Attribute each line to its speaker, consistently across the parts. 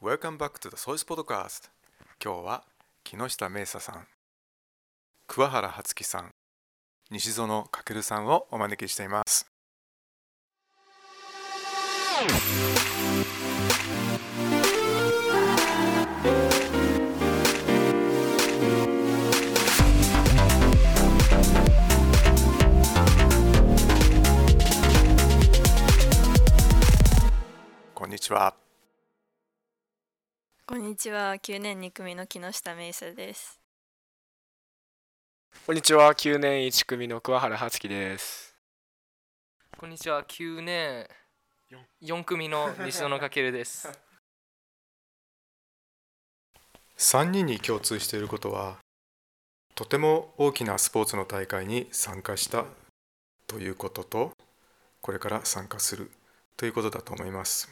Speaker 1: Welcome back to the Source Podcast. 今日は木下明沙さん桑原初樹さん西園翔さんをお招きしています。こんにちは。
Speaker 2: こんにちは。9年2組の木下芽沙です。
Speaker 3: こんにちは。9年1組の桑原初樹です。
Speaker 4: こんにちは。9年4組の西野翔です。
Speaker 1: 3人に共通していることはとても大きなスポーツの大会に参加したということとこれから参加するということだと思います。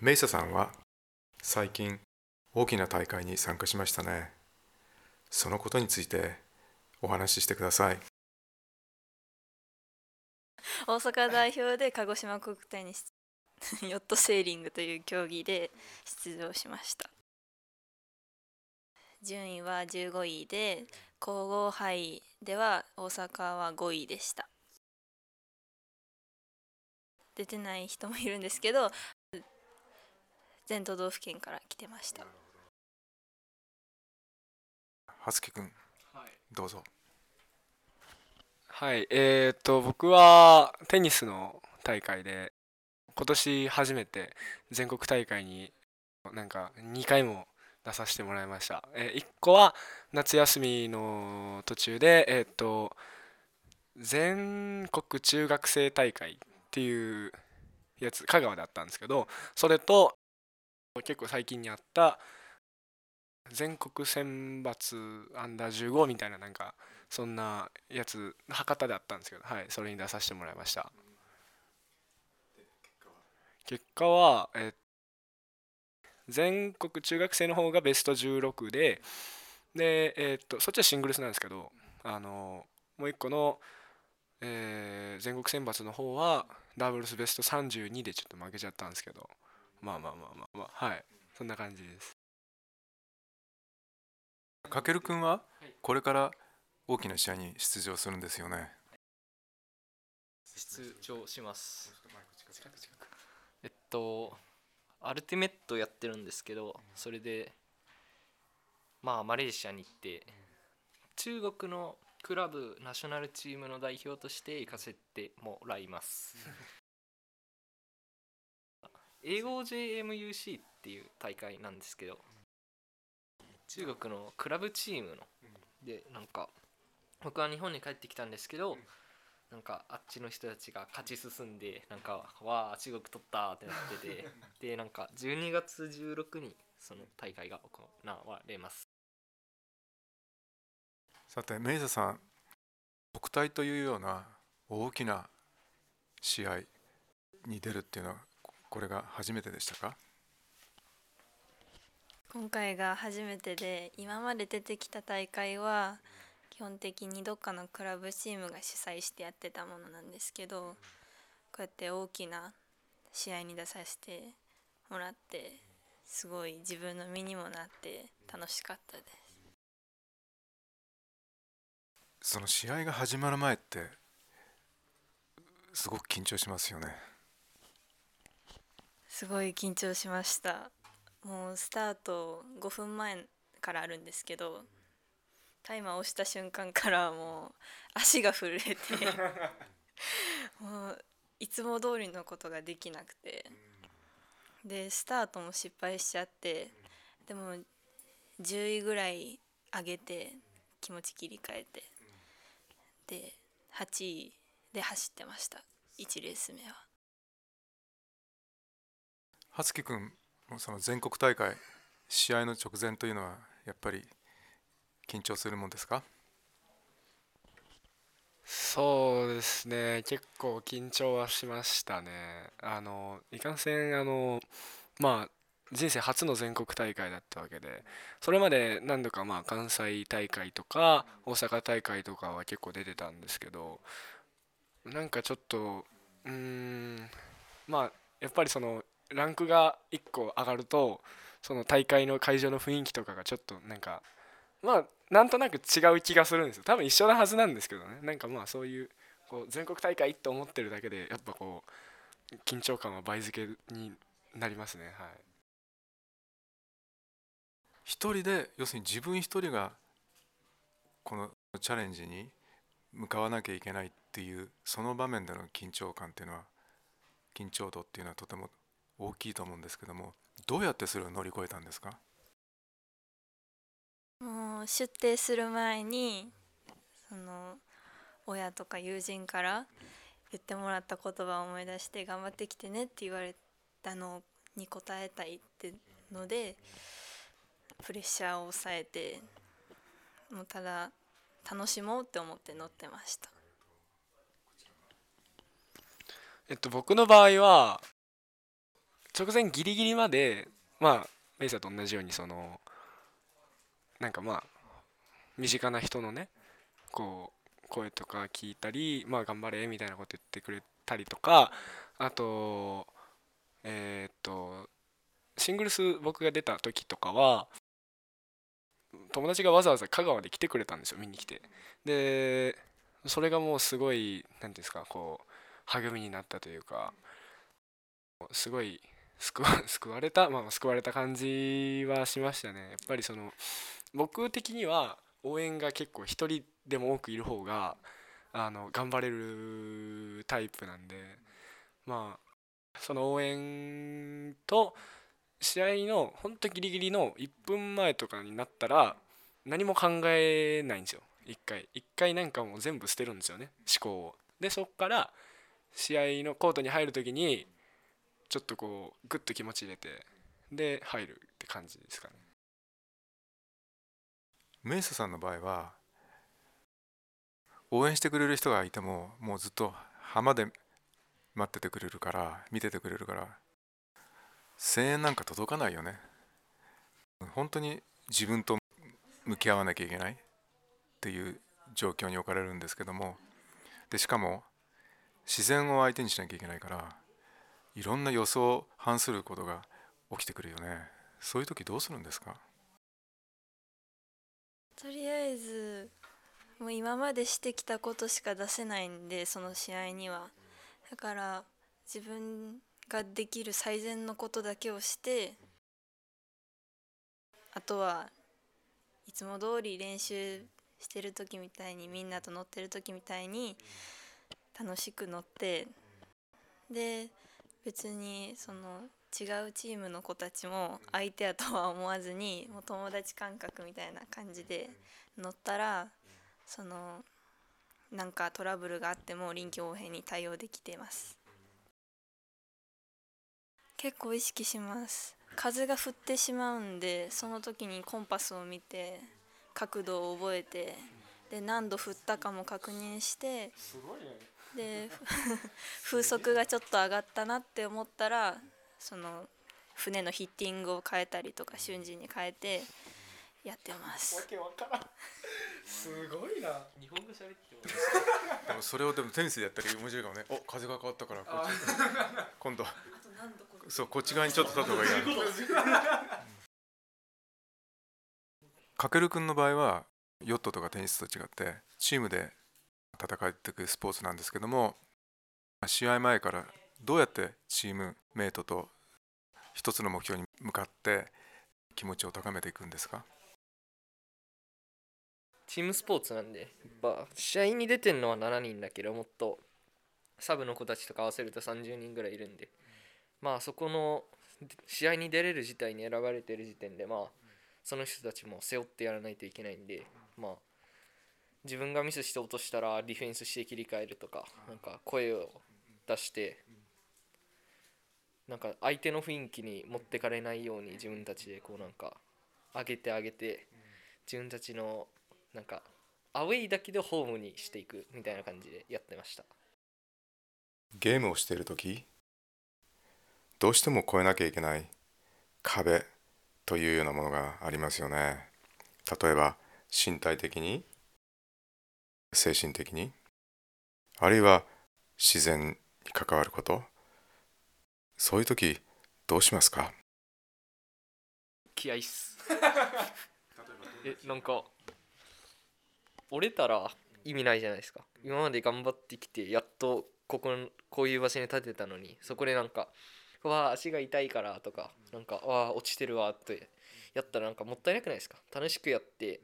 Speaker 1: メイサさんは最近大きな大会に参加しましたね。そのことについてお話ししてください。
Speaker 2: 大阪代表で鹿児島国体に ヨットセーリングという競技で出場しました。順位は15位で皇后杯では大阪は5位でした。出てない人もいるんですけど全都道府県から来てました。
Speaker 1: はつきくんどうぞ。
Speaker 3: はい。えー、っと僕はテニスの大会で今年初めて全国大会になんか2回も出させてもらいました、えー、1個は夏休みの途中でえー、っと全国中学生大会っていうやつ香川だったんですけどそれと結構最近にあった全国選抜アンダー15みたいななんかそんなやつ博多であったんですけどはいそれに出させてもらいました。結果はえ全国中学生の方がベスト16ででえっとそっちはシングルスなんですけどあのもう一個の、え全国選抜の方はダブルスベスト32でちょっと負けちゃったんですけどまあまあまあまあまあはい。そんな感じです。
Speaker 1: かけるくんはこれから大きな試合に出場するんですよね。
Speaker 4: 出場します。えっとアルティメットやってるんですけどそれでまあマレーシアに行って中国のクラブナショナルチームの代表として行かせてもらいます英語 JMUC っていう大会なんですけど中国のクラブチームのでなんか僕は日本に帰ってきたんですけどなんかあっちの人たちが勝ち進んでなんかわあ中国取ったってなっててでなんか12月16にその大会が行われます。
Speaker 1: さてメイザさん国体というような大きな試合に出るっていうのはここれが初めてでしたか？
Speaker 2: 今回が初めてで今まで出てきた大会は基本的にどっかのクラブチームが主催してやってたものなんですけどこうやって大きな試合に出させてもらってすごい自分の身にもなって楽しかったです。
Speaker 1: その試合が始まる前ってすごく緊張しますよね
Speaker 2: すごい緊張しました。もうスタート5分前からあるんですけどタイマー押した瞬間からもう足が震えてもういつも通りのことができなくて。でスタートも失敗しちゃってでも10位ぐらい上げて気持ち切り替えて。で8位で走ってました。1レース目は。
Speaker 1: はつきくんその全国大会試合の直前というのはやっぱり緊張するもんですか？
Speaker 3: そうですね。結構緊張はしましたね。あのいかんせんあのまあ人生初の全国大会だったわけでそれまで何度かまあ関西大会とか大阪大会とかは結構出てたんですけどなんかちょっとうーんまあやっぱりそのランクが1個上がるとその大会の会場の雰囲気とかがちょっとなんかまあなんとなく違う気がするんですよ。多分一緒なはずなんですけどね。なんかまあそういうこう全国大会と思ってるだけでやっぱこう緊張感は倍付けになりますね。はい。
Speaker 1: 一人で要するに自分一人がこのチャレンジに向かわなきゃいけないっていうその場面での緊張感っていうのは緊張度っていうのはとても大きいと思うんですけどもどうやってそれを乗り越えたんですか？
Speaker 2: もう出廷する前にその親とか友人から言ってもらった言葉を思い出して頑張ってきてねって言われたのに応えたいってのでプレッシャーを抑えてもうただ楽しもうって思って乗ってました。
Speaker 3: えっと僕の場合は直前ギリギリまでまあメイサと同じようにそのなんかまあ身近な人のねこう声とか聞いたりまあ頑張れみたいなこと言ってくれたりとかあとえっとシングルス僕が出た時とかは友達がわざわざ香川で来てくれたんですよ見に来て。でそれがもうすごい何ていうんですかこう励みになったというかすごい 救われたまあ救われた感じはしましたね。やっぱりその僕的には応援が結構一人でも多くいる方があの頑張れるタイプなんでまあその応援と試合のほんとギリギリの1分前とかになったら何も考えないんですよ。一回。一回なんかもう全部捨てるんですよね思考を。でそっから試合のコートに入る時にちょっとこうグッと気持ち入れてで入るって感じですかね。
Speaker 1: メイサさんの場合は応援してくれる人がいてももうずっと浜で待っててくれるから見ててくれるから声援なんか届かないよね。本当に自分と向き合わなきゃいけないっていう状況に置かれるんですけども。でしかも自然を相手にしなきゃいけないからいろんな予想を反することが起きてくるよね。そういう時どうするんですか？
Speaker 2: とりあえずもう今までしてきたことしか出せないんでその試合には。だから自分ができる最善のことだけをしてあとはいつも通り練習してる時みたいにみんなと乗ってる時みたいに楽しく乗って。で別にその違うチームの子たちも相手やとは思わずにもう友達感覚みたいな感じで乗ったらそのなんかトラブルがあっても臨機応変に対応できています。結構意識します。風が振ってしまうんでその時にコンパスを見て角度を覚えてで何度振ったかも確認してで風速がちょっと上がったなって思ったらその船のヒッティングを変えたりとか瞬時に変えてやってます。
Speaker 3: けわからん。すごいな。
Speaker 4: 日本語喋っても
Speaker 1: でもそれをでもテニスでやったら面白いかもね。お風が変わったからこっち。今度そうこっち側にちょっと立った方がいいなかけるくんの場合はヨットとかテニスと違ってチームで戦っていくスポーツなんですけども試合前からどうやってチームメイトと一つの目標に向かって気持ちを高めていくんですか？
Speaker 4: チームスポーツなんでやっぱ試合に出てるのは7人だけどもっとサブの子たちとか合わせると30人ぐらいいるんでまあそこの試合に出れる事態に選ばれてる時点でまあその人たちも背負ってやらないといけないんでまあ自分がミスして落としたらディフェンスして切り替えるとかなんか声を出してなんか相手の雰囲気に持ってかれないように自分たちでこうなんか上げて上げて自分たちのなんかアウェイだけでホームにしていくみたいな感じでやってました。
Speaker 1: ゲームをしている時どうしても越えなきゃいけない壁というようなものがありますよね。例えば身体的に精神的に？あるいは自然に関わること？そういう時どうしますか？
Speaker 4: 気合いっす。えなんか折れたら意味ないじゃないですか。今まで頑張ってきてやっとこここういう場所に立てたのにそこでなんか「わあ足が痛いから」とかなんか「わあ落ちてるわ」ってやったらなんかもったいなくないですか？楽しくやって、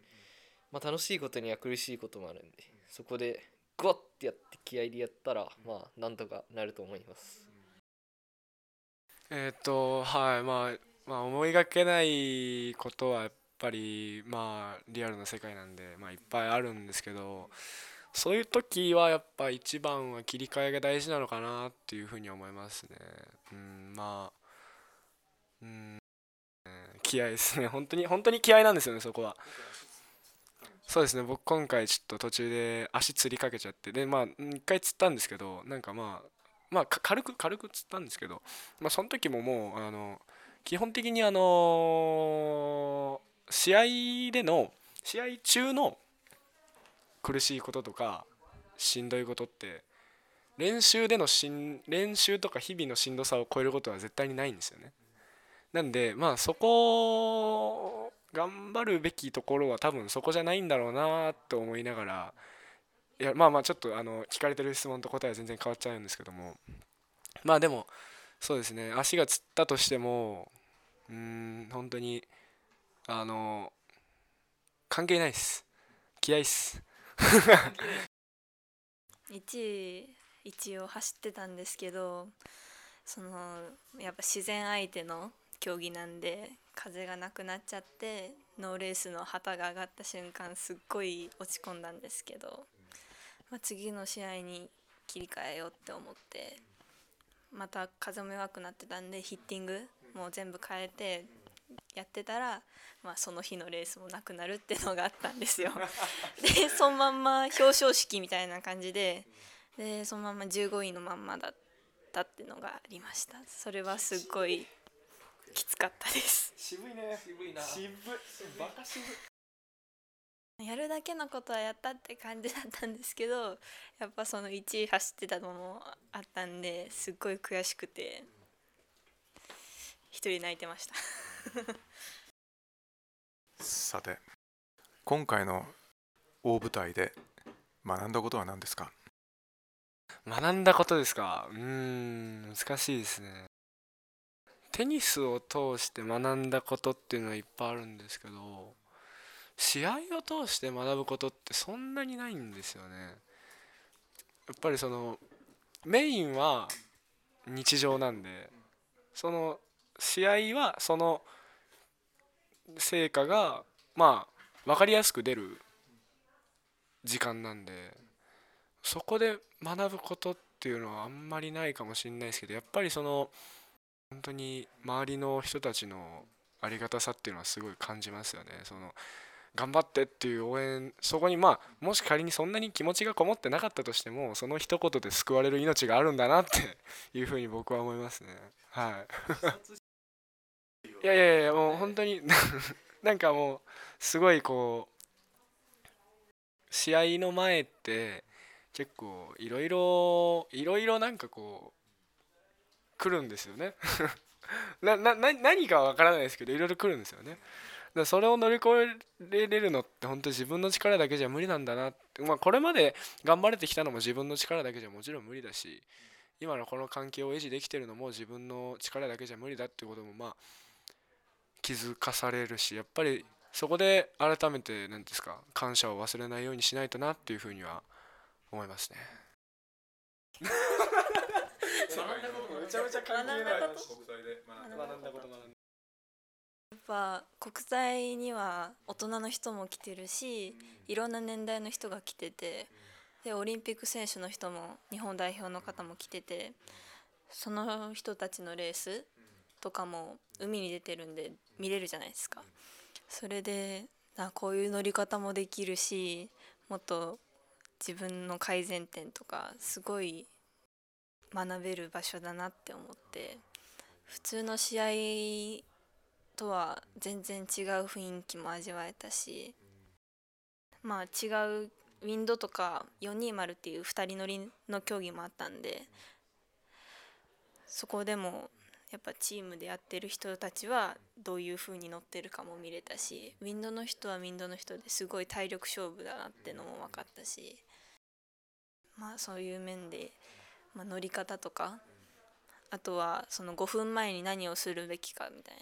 Speaker 4: まあ、楽しいことには苦しいこともあるんで。そこでグワッてやって気合いでやったらまあなんとかなると思います。
Speaker 3: えっ、とはいまあまあ思いがけないことはやっぱりまあリアルな世界なんでまあいっぱいあるんですけどそういう時はやっぱ一番は切り替えが大事なのかなっていうふうに思いますね。うんまあうん気合ですね。本当に本当に気合なんですよねそこはそうですね僕今回ちょっと途中で足つりかけちゃってでまあ一回つったんですけどなんかまあまあ軽く軽くつったんですけどまあその時ももうあの基本的にあの試合での試合中の苦しいこととかしんどいことって練習でのしん練習とか日々のしんどさを超えることは絶対にないんですよね。なんでまあそこ頑張るべきところは多分そこじゃないんだろうなと思いながらいやまあまあちょっとあの聞かれてる質問と答えは全然変わっちゃうんですけども。まあでもそうですね。足がつったとしてもうーん本当にあの関係ないです。気合いっす。
Speaker 2: 1位一応走ってたんですけどそのやっぱ自然相手の競技なんで風がなくなっちゃってノーレースの旗が上がった瞬間すっごい落ち込んだんですけど、まあ、次の試合に切り替えようって思ってまた風も弱くなってたんでヒッティングもう全部変えてやってたら、まあ、その日のレースもなくなるっていうのがあったんですよ。でそのまんま表彰式みたいな感じででそのまま15位のまんまだったってのがありましたそれはすっごいきつかったです。
Speaker 3: 渋いね。
Speaker 4: 渋いな。
Speaker 3: 渋。いバカ渋。い
Speaker 2: やるだけのことはやったって感じだったんですけどやっぱその1位走ってたのもあったんですっごい悔しくて一人泣いてました。
Speaker 1: さて今回の大舞台で学んだことは何ですか？
Speaker 3: 学んだことですか？うーん難しいですねテニスを通して学んだことっていうのはいっぱいあるんですけど試合を通して学ぶことってそんなにないんですよね。やっぱりそのメインは日常なんでその試合はその成果がまあ分かりやすく出る時間なんでそこで学ぶことっていうのはあんまりないかもしれないですけどやっぱりその本当に周りの人たちのありがたさっていうのはすごい感じますよね。その頑張ってっていう応援そこにまあもし仮にそんなに気持ちがこもってなかったとしてもその一言で救われる命があるんだなっていうふうに僕は思いますね。はい。いやいやいやもう本当に なんかもうすごいこう試合の前って結構いろいろいろいろなんかこう来るんですよね。なな何かわからないですけどいろいろ来るんですよね。だそれを乗り越えれるのって本当に自分の力だけじゃ無理なんだな。って、まあ、これまで頑張れてきたのも自分の力だけじゃもちろん無理だし今のこの関係を維持できてるのも自分の力だけじゃ無理だっていうこともまあ気づかされるしやっぱりそこで改めて何ですか感謝を忘れないようにしないとなっていうふうには思いますね。めちゃめちゃ関係ない
Speaker 1: 国際で
Speaker 3: 学んだこと学んだ
Speaker 2: やっぱ国際には大人の人も来てるしいろんな年代の人が来ててでオリンピック選手の人も日本代表の方も来ててその人たちのレースとかも海に出てるんで見れるじゃないですか。それであこういう乗り方もできるしもっと自分の改善点とかすごい学べる場所だなって思って普通の試合とは全然違う雰囲気も味わえたしまあ違うウィンドとか420っていう2人乗りの競技もあったんでそこでもやっぱチームでやってる人たちはどういう風に乗ってるかも見れたしウィンドの人はウィンドの人ですごい体力勝負だなってのも分かったしまあそういう面で、まあ、乗り方とかあとはその5分前に何をするべきかみたいな。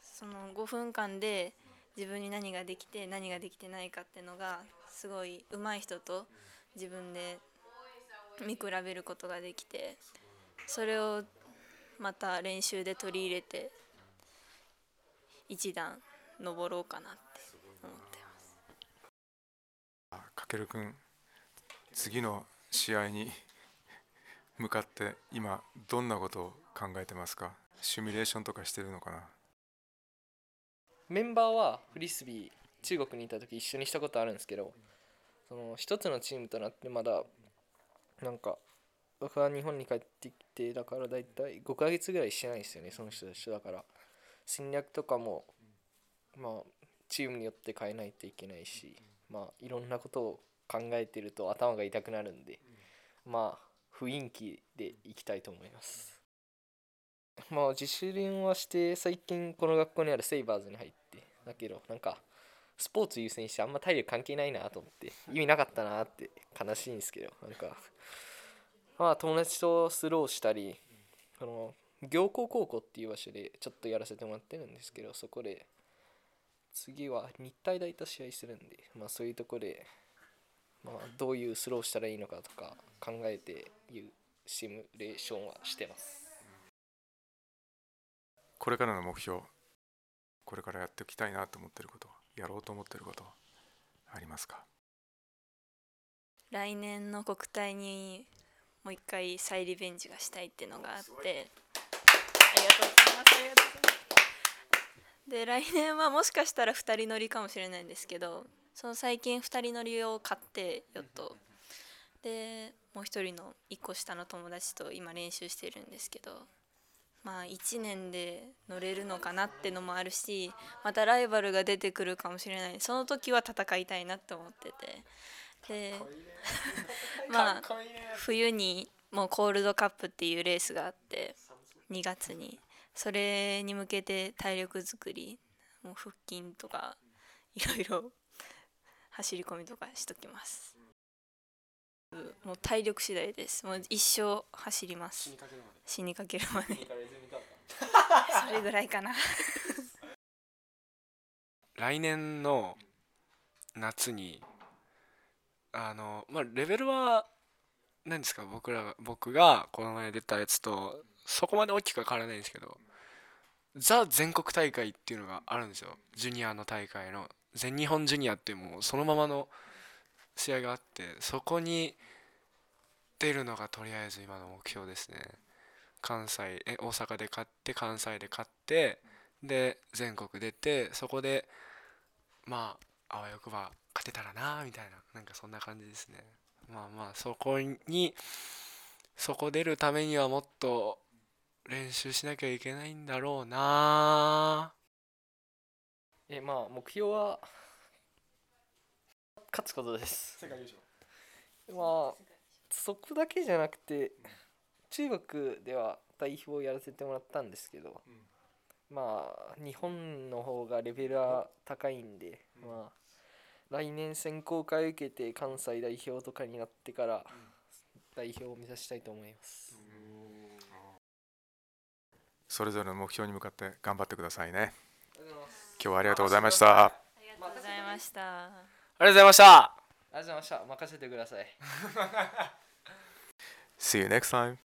Speaker 2: その5分間で自分に何ができて何ができてないかっていうのがすごい上手い人と自分で見比べることができてそれをまた練習で取り入れて一段登ろうかなって思ってます。
Speaker 1: かけるくん次の試合に向かって今どんなことを考えてますか？シミュレーションとかしてるのかな？
Speaker 4: メンバーはフリスビー中国にいた時一緒にしたことあるんですけどその一つのチームとなってまだなんか僕は日本に帰ってきてだからだいたい5ヶ月ぐらいしてないですよねその人と一緒だから。戦略とかもまあチームによって変えないといけないしまあいろんなことを考えてると頭が痛くなるんでまあ雰囲気でいきたいと思います。まあ自主練はして最近この学校にあるセイバーズに入ってだけどなんかスポーツ優先してあんま体力関係ないなと思って意味なかったなって悲しいんですけどなんか。まあ友達とスローしたりこの行幸高校っていう場所でちょっとやらせてもらってるんですけどそこで次は日体大と試合するんでまあそういうとこでまあどういうスローしたらいいのかとか考えていうシミュレーションはしてます。
Speaker 1: これからの目標これからやっていきたいなと思ってることやろうと思ってることありますか？
Speaker 2: 来年の国体にもう一回再リベンジがしたいっていうのがあって。ありがとうございます。ありがとうございます。で来年はもしかしたら2人乗りかもしれないんですけどその最近2人乗りを買ってヨットでもう一人の1個下の友達と今練習してるんですけどまあ1年で乗れるのかなってのもあるしまたライバルが出てくるかもしれない。その時は戦いたいなって思ってて。でまあ冬にもうコールドカップっていうレースがあって2月に。それに向けて体力作りもう腹筋とかいろいろ走り込みとかしときます。もう体力次第です。もう一生走ります。死にかけるまで。それぐらいかな。
Speaker 3: 来年の夏にあのまあレベルは何ですか？僕らが僕がこの前出たやつとそこまで大きくは変わらないんですけどザ全国大会っていうのがあるんですよ。ジュニアの大会の全日本ジュニアってもうそのままの試合があってそこに出るのがとりあえず今の目標ですね。関西え大阪で勝って関西で勝ってで全国出てそこでまああわよくば勝てたらなみたいななんかそんな感じですね。まあまあそこにそこ出るためにはもっと練習しなきゃいけないんだろうな。
Speaker 4: あえまあ目標は勝つことです。
Speaker 3: 世界優勝。
Speaker 4: まあそこだけじゃなくて中国では代表をやらせてもらったんですけど、まあ日本の方がレベルは高いんで、まあ来年選考会受けて関西代表とかになってから代表を目指したいと思います、
Speaker 1: それぞれの目標に向かって頑張ってくださいね今日はありがとうございました。
Speaker 2: ありがとうございました。
Speaker 3: ありがとうございました。
Speaker 4: ありがとうございました。任せてください。
Speaker 1: See you next time